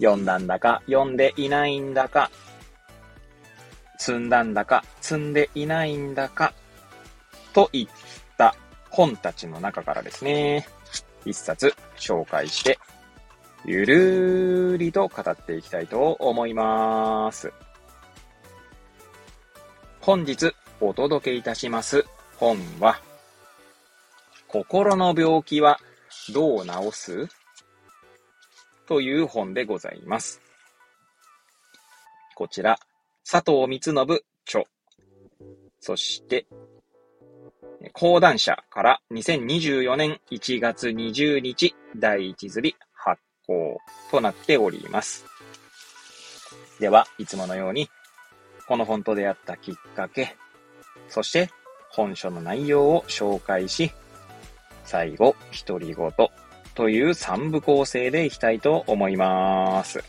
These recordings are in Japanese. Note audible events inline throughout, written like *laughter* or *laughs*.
読んだんだか読んでいないんだか、積んだんだか積んでいないんだか、といった本たちの中からですね、一冊紹介して、ゆるーりと語っていきたいと思います。本日お届けいたします本は、心の病気はどう治す？という本でございます。こちら、佐藤光信著。そして、講談社から2024年1月20日第1釣り発行となっております。では、いつものように、この本と出会ったきっかけ、そして本書の内容を紹介し、最後、独り言という3部構成でいきたいと思います。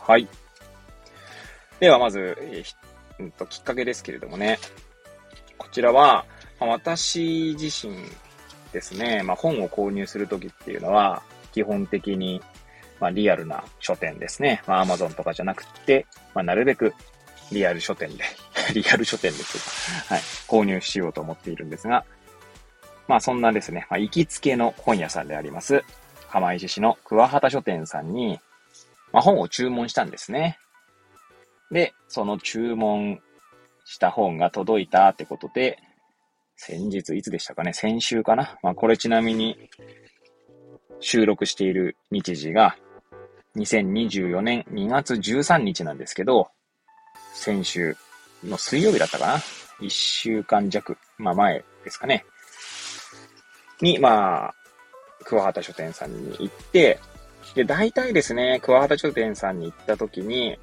はい。では、まず、えー、と、きっかけですけれどもね。こちらは、まあ、私自身ですね、まあ、本を購入するときっていうのは、基本的に、まあ、リアルな書店ですね。まあ、Amazon とかじゃなくて、まあ、なるべくリアル書店で *laughs* リアル書店ですはい、購入しようと思っているんですが、まあそんなですね、まあ行きつけの本屋さんであります、釜石市の桑畑書店さんに、まあ本を注文したんですね。で、その注文した本が届いたってことで、先日、いつでしたかね先週かなまあこれちなみに収録している日時が2024年2月13日なんですけど、先週の水曜日だったかな一週間弱、まあ前ですかね。に、まあ、桑畑書店さんに行って、で、大体ですね、桑畑書店さんに行った時に、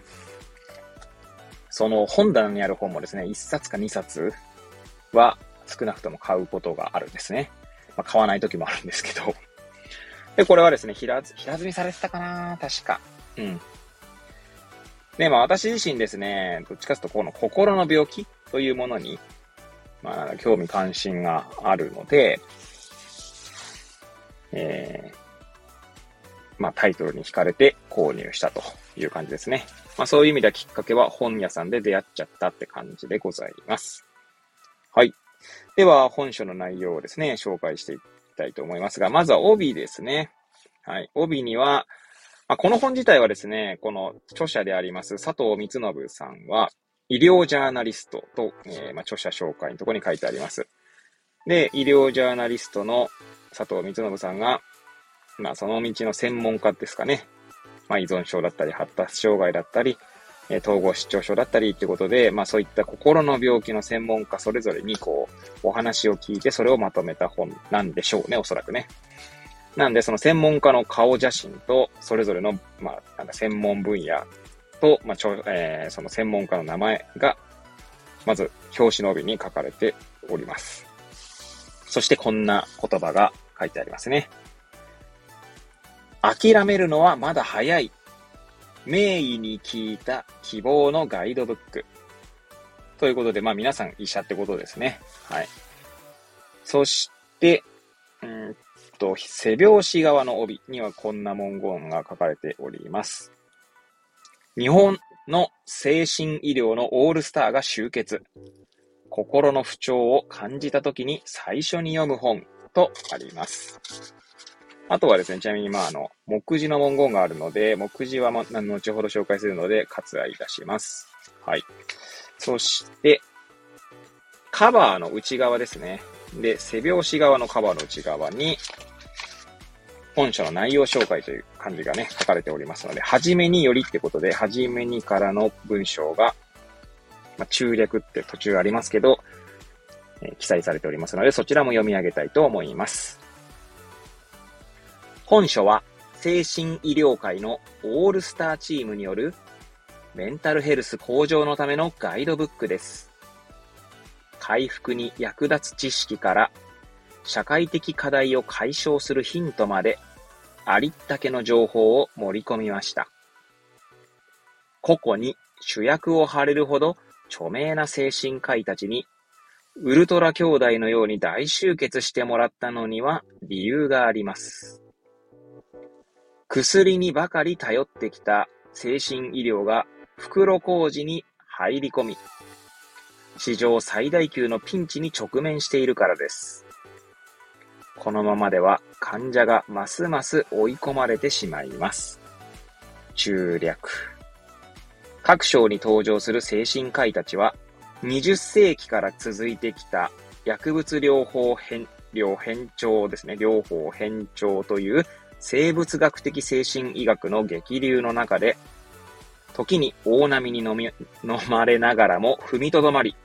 その本棚にある本もですね、1冊か2冊は少なくとも買うことがあるんですね。まあ、買わない時もあるんですけど。で、これはですね、平積みされてたかな確か。うん。で、まあ私自身ですね、どっちかというとこの心の病気というものに、まあ興味関心があるので、えー、まあ、タイトルに惹かれて購入したという感じですね。まあ、そういう意味ではきっかけは本屋さんで出会っちゃったって感じでございます。はい。では、本書の内容をですね、紹介していきたいと思いますが、まずは帯ですね。はい。帯には、まあ、この本自体はですね、この著者であります佐藤光信さんは、医療ジャーナリストと、えー、まあ、著者紹介のところに書いてあります。で、医療ジャーナリストの佐藤光信さんが、まあ、その道の専門家ですかね。まあ、依存症だったり、発達障害だったり、え統合失調症だったりってことで、まあそういった心の病気の専門家それぞれにこう、お話を聞いてそれをまとめた本なんでしょうね、おそらくね。なんでその専門家の顔写真と、それぞれの、まあ、なんか専門分野と、まあちょ、えー、その専門家の名前が、まず表紙の帯に書かれております。そしてこんな言葉が書いてありますね。諦めるのはまだ早い。名医に聞いた希望のガイドブック。ということで、まあ皆さん医者ってことですね。はい。そして、うんと、背表紙側の帯にはこんな文言が書かれております。日本の精神医療のオールスターが集結。心の不調を感じた時に最初に読む本とあります。あとはですね、ちなみに、まあ、あの、目次の文言があるので、目次は、ま、後ほど紹介するので、割愛いたします。はい。そして、カバーの内側ですね。で、背表紙側のカバーの内側に、本書の内容紹介という漢字がね、書かれておりますので、はじめによりってことで、はじめにからの文章がまあ、中略って途中ありますけど、え、記載されておりますので、そちらも読み上げたいと思います。本書は、精神医療界のオールスターチームによるメンタルヘルス向上のためのガイドブックです。回復に役立つ知識から社会的課題を解消するヒントまでありったけの情報を盛り込みました。個々に主役を張れるほど著名な精神科医たちにウルトラ兄弟のように大集結してもらったのには理由があります。薬にばかり頼ってきた精神医療が袋小路に入り込み、史上最大級のピンチに直面しているからです。このままでは患者がますます追い込まれてしまいます。中略。各章に登場する精神科医たちは、20世紀から続いてきた薬物療法変、療変調ですね。療法変調という生物学的精神医学の激流の中で、時に大波に飲み、飲まれながらも踏みとどまり、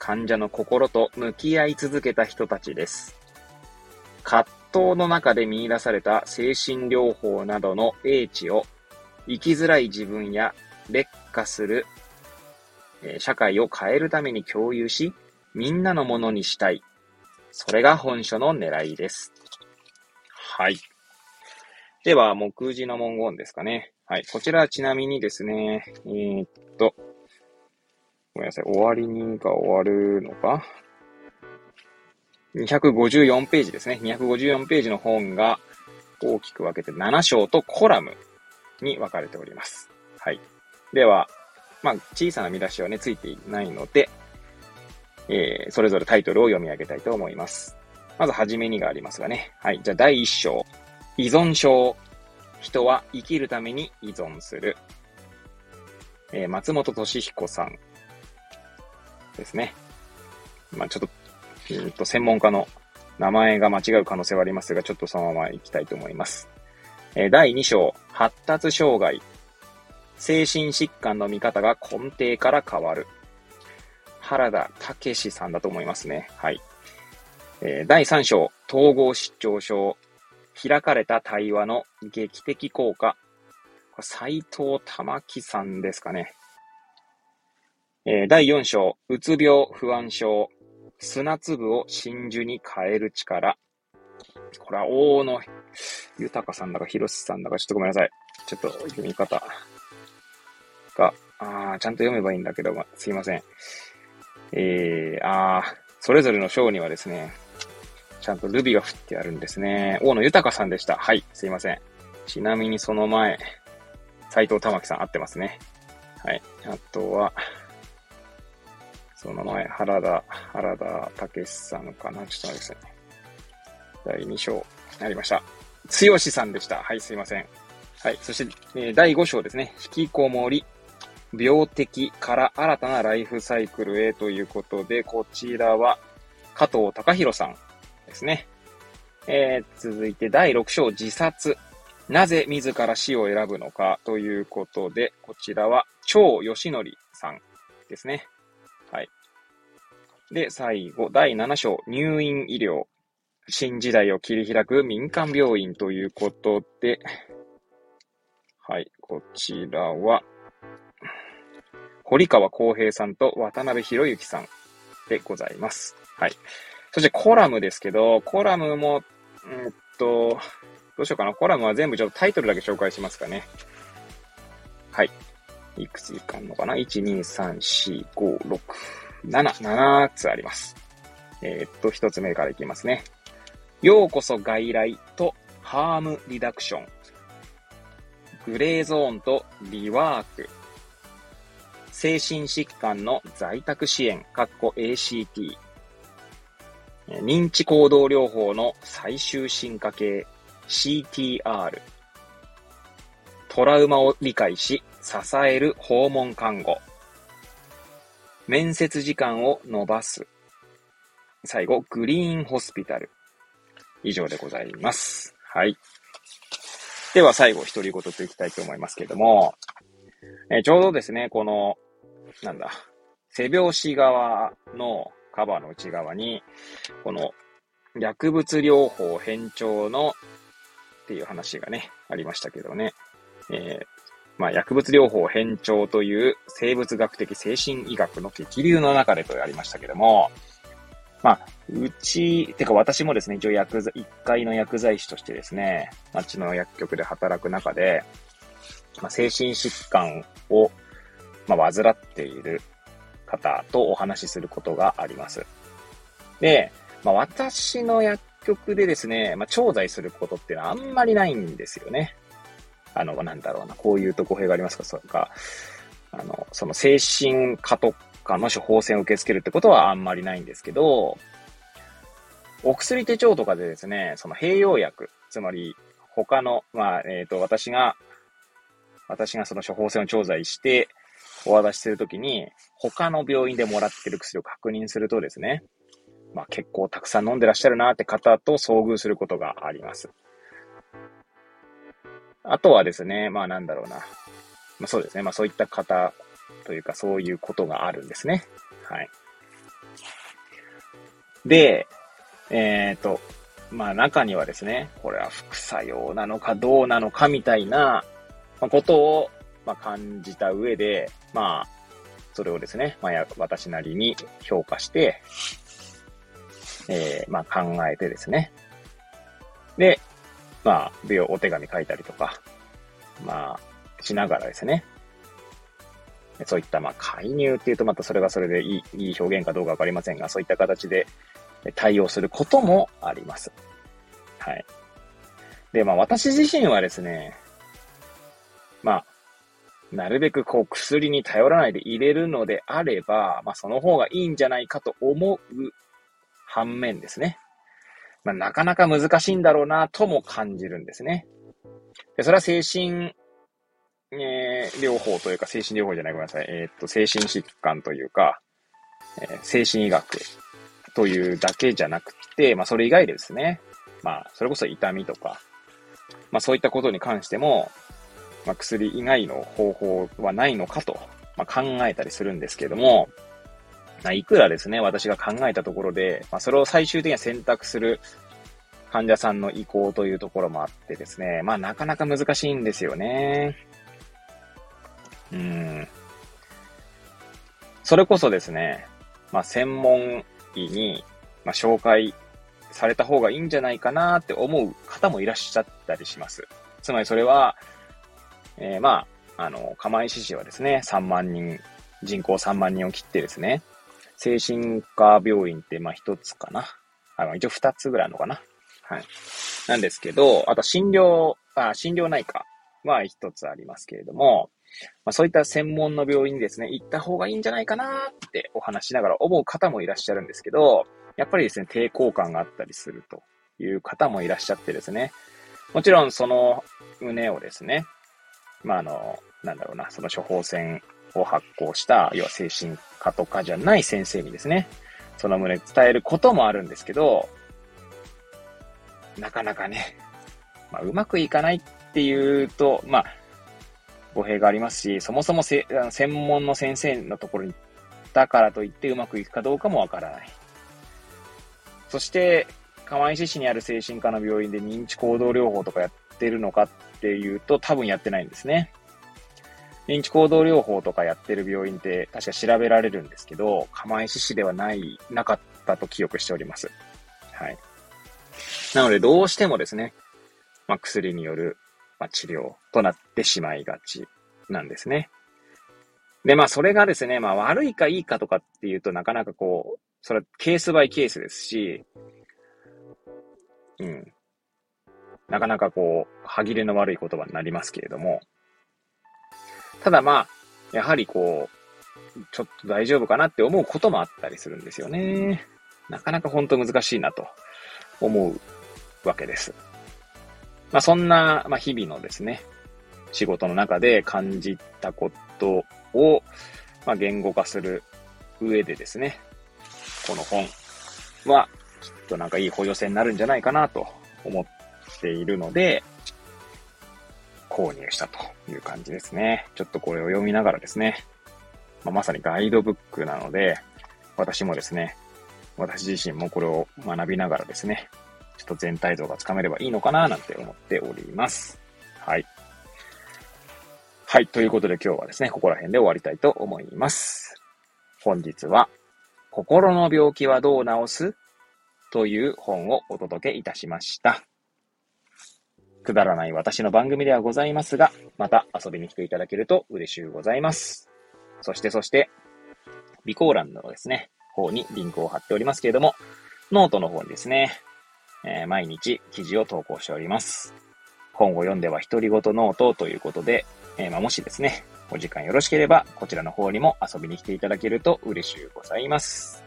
患者の心と向き合い続けた人たちです。葛藤の中で見出された精神療法などの英知を生きづらい自分や劣化する、え社会を変えるために共有し、みんなのものにしたい。それが本書の狙いです。はい。では、目次の文言ですかね。はい。こちらはちなみにですね、えー、っと、ごめんなさい。終わりにが終わるのか ?254 ページですね。254ページの本が大きく分けて7章とコラムに分かれております。はい。では、まあ、小さな見出しはね、ついていないので、えー、それぞれタイトルを読み上げたいと思います。まず、はじめにがありますがね。はい。じゃあ、第1章。依存症。人は生きるために依存する。えー、松本敏彦さんですね。まあ、ちょっと、うんと、専門家の名前が間違う可能性はありますが、ちょっとそのまま行きたいと思います。えー、第2章、発達障害。精神疾患の見方が根底から変わる。原田武史さんだと思いますね。はい。えー、第3章、統合失調症。開かれた対話の劇的効果。斎藤玉樹さんですかね。えー、第4章、うつ病、不安症。砂粒を真珠に変える力。これは大野豊さんだか広瀬さんだかちょっとごめんなさい。ちょっと読み方が、あー、ちゃんと読めばいいんだけど、ま、すいません。えー、あー、それぞれの章にはですね、ちゃんとルビが振ってあるんですね。大野豊さんでした。はい、すいません。ちなみにその前、斎藤玉樹さん合ってますね。はい。あとは、その前、原田、原田武さんかなちょっと待ってください。第2章、なりました。剛さんでした。はい、すいません。はい。そして、えー、第5章ですね。引きこもり、病的から新たなライフサイクルへということで、こちらは、加藤隆弘さんですね。えー、続いて第6章自殺。なぜ自ら死を選ぶのかということで、こちらは超義則さんですね。はい。で、最後、第7章入院医療。新時代を切り開く民間病院ということで、はい、こちらは、堀川康平さんと渡辺博之さんでございます。はい。そしてコラムですけど、コラムも、うんと、どうしようかな。コラムは全部ちょっとタイトルだけ紹介しますかね。はい。いくついかんのかな ?1、2、3、4、5、6、7、7つあります。えー、っと、一つ目からいきますね。ようこそ外来とハームリダクション。グレーゾーンとリワーク。精神疾患の在宅支援、かっこ ACT。認知行動療法の最終進化系 CTR トラウマを理解し支える訪問看護面接時間を伸ばす最後、グリーンホスピタル。以上でございます。はい。では最後、独り言といきたいと思いますけれども、え、ちょうどですね、この、なんだ、背拍子側のカバーの内側に、この薬物療法変調のっていう話がね、ありましたけどね。えー、まあ、薬物療法変調という生物学的精神医学の激流の中でとありましたけども、まあ、うち、てか私もですね、一応薬剤、一階の薬剤師としてですね、町の薬局で働く中で、まあ、精神疾患を、まあ、患っている方とお話しすることがあります。で、まあ、私の薬局でですね、まあ、調剤することっていうのはあんまりないんですよね。あの、なんだろうな、こういうと語弊がありますか、それか、あの、その精神科とかの処方箋を受け付けるってことはあんまりないんですけど、お薬手帳とかでですね、その併用薬、つまり他の、まあ、えっ、ー、と、私が、私がその処方箋を調剤して、お渡しするときに、他の病院でもらってる薬を確認するとですね、まあ結構たくさん飲んでらっしゃるなって方と遭遇することがあります。あとはですね、まあなんだろうな。まあそうですね。まあそういった方というかそういうことがあるんですね。はい。で、えっ、ー、と、まあ中にはですね、これは副作用なのかどうなのかみたいなことを、まあ、感じた上で、まあ、それをですね、まあ、私なりに評価して、えー、まあ考えてですね。で、まあ、お手紙書いたりとか、まあ、しながらですね。そういった、まあ、介入っていうとまたそれがそれでいい、いい表現かどうかわかりませんが、そういった形で対応することもあります。はい。で、まあ、私自身はですね、まあ、なるべくこう薬に頼らないで入れるのであれば、まあその方がいいんじゃないかと思う反面ですね。まあなかなか難しいんだろうなとも感じるんですね。で、それは精神、えー、療法というか、精神療法じゃない、ごめんなさい。えー、っと、精神疾患というか、えー、精神医学というだけじゃなくて、まあそれ以外でですね。まあ、それこそ痛みとか、まあそういったことに関しても、まあ、薬以外の方法はないのかと、まあ、考えたりするんですけれども、まあ、いくらですね、私が考えたところで、まあ、それを最終的には選択する患者さんの意向というところもあってですね、まあ、なかなか難しいんですよね。うん。それこそですね、まあ、専門医に、まあ、紹介された方がいいんじゃないかなって思う方もいらっしゃったりします。つまりそれは、えー、まあ、あの、釜石市はですね、3万人、人口3万人を切ってですね、精神科病院って、まあ一つかな。あの、一応二つぐらいあるのかな。はい。なんですけど、あと診療、あ、診療内科は一つありますけれども、まあ、そういった専門の病院にですね、行った方がいいんじゃないかなってお話しながら思う方もいらっしゃるんですけど、やっぱりですね、抵抗感があったりするという方もいらっしゃってですね、もちろんその旨をですね、まあ、あの、なんだろうな、その処方箋を発行した、要は精神科とかじゃない先生にですね、その旨伝えることもあるんですけど、なかなかね、まあ、うまくいかないっていうと、まあ、語弊がありますし、そもそもせ専門の先生のところにだからといってうまくいくかどうかもわからない。そして、釜石市にある精神科の病院で認知行動療法とかやってるのかっっていうと多分やってないんですね。認知行動療法とかやってる病院って確か調べられるんですけど、釜石市ではない、なかったと記憶しております。はい。なのでどうしてもですね、まあ、薬による、まあ、治療となってしまいがちなんですね。で、まあそれがですね、まあ悪いかいいかとかっていうとなかなかこう、それはケースバイケースですし、うん。なかなかこう、歯切れの悪い言葉になりますけれども、ただまあ、やはりこう、ちょっと大丈夫かなって思うこともあったりするんですよね。なかなか本当難しいなと思うわけです。まあそんな、まあ日々のですね、仕事の中で感じたことを、まあ言語化する上でですね、この本はきっとなんかいい補助線になるんじゃないかなと思っているので、購入したという感じですね。ちょっとこれを読みながらですね、まあ、まさにガイドブックなので、私もですね、私自身もこれを学びながらですね、ちょっと全体像がつかめればいいのかななんて思っております。はい。はい。ということで今日はですね、ここら辺で終わりたいと思います。本日は、心の病気はどう治す？という本をお届けいたしました。くだらない私の番組ではございますが、また遊びに来ていただけると嬉しゅうございます。そしてそして、備考欄のですね、方にリンクを貼っておりますけれども、ノートの方にですね、えー、毎日記事を投稿しております。本を読んでは独り言ノートということで、えー、まあ、もしですね、お時間よろしければ、こちらの方にも遊びに来ていただけると嬉しゅうございます。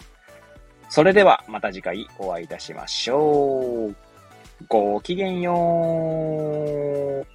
それでは、また次回お会いいたしましょう。ごきげんよう。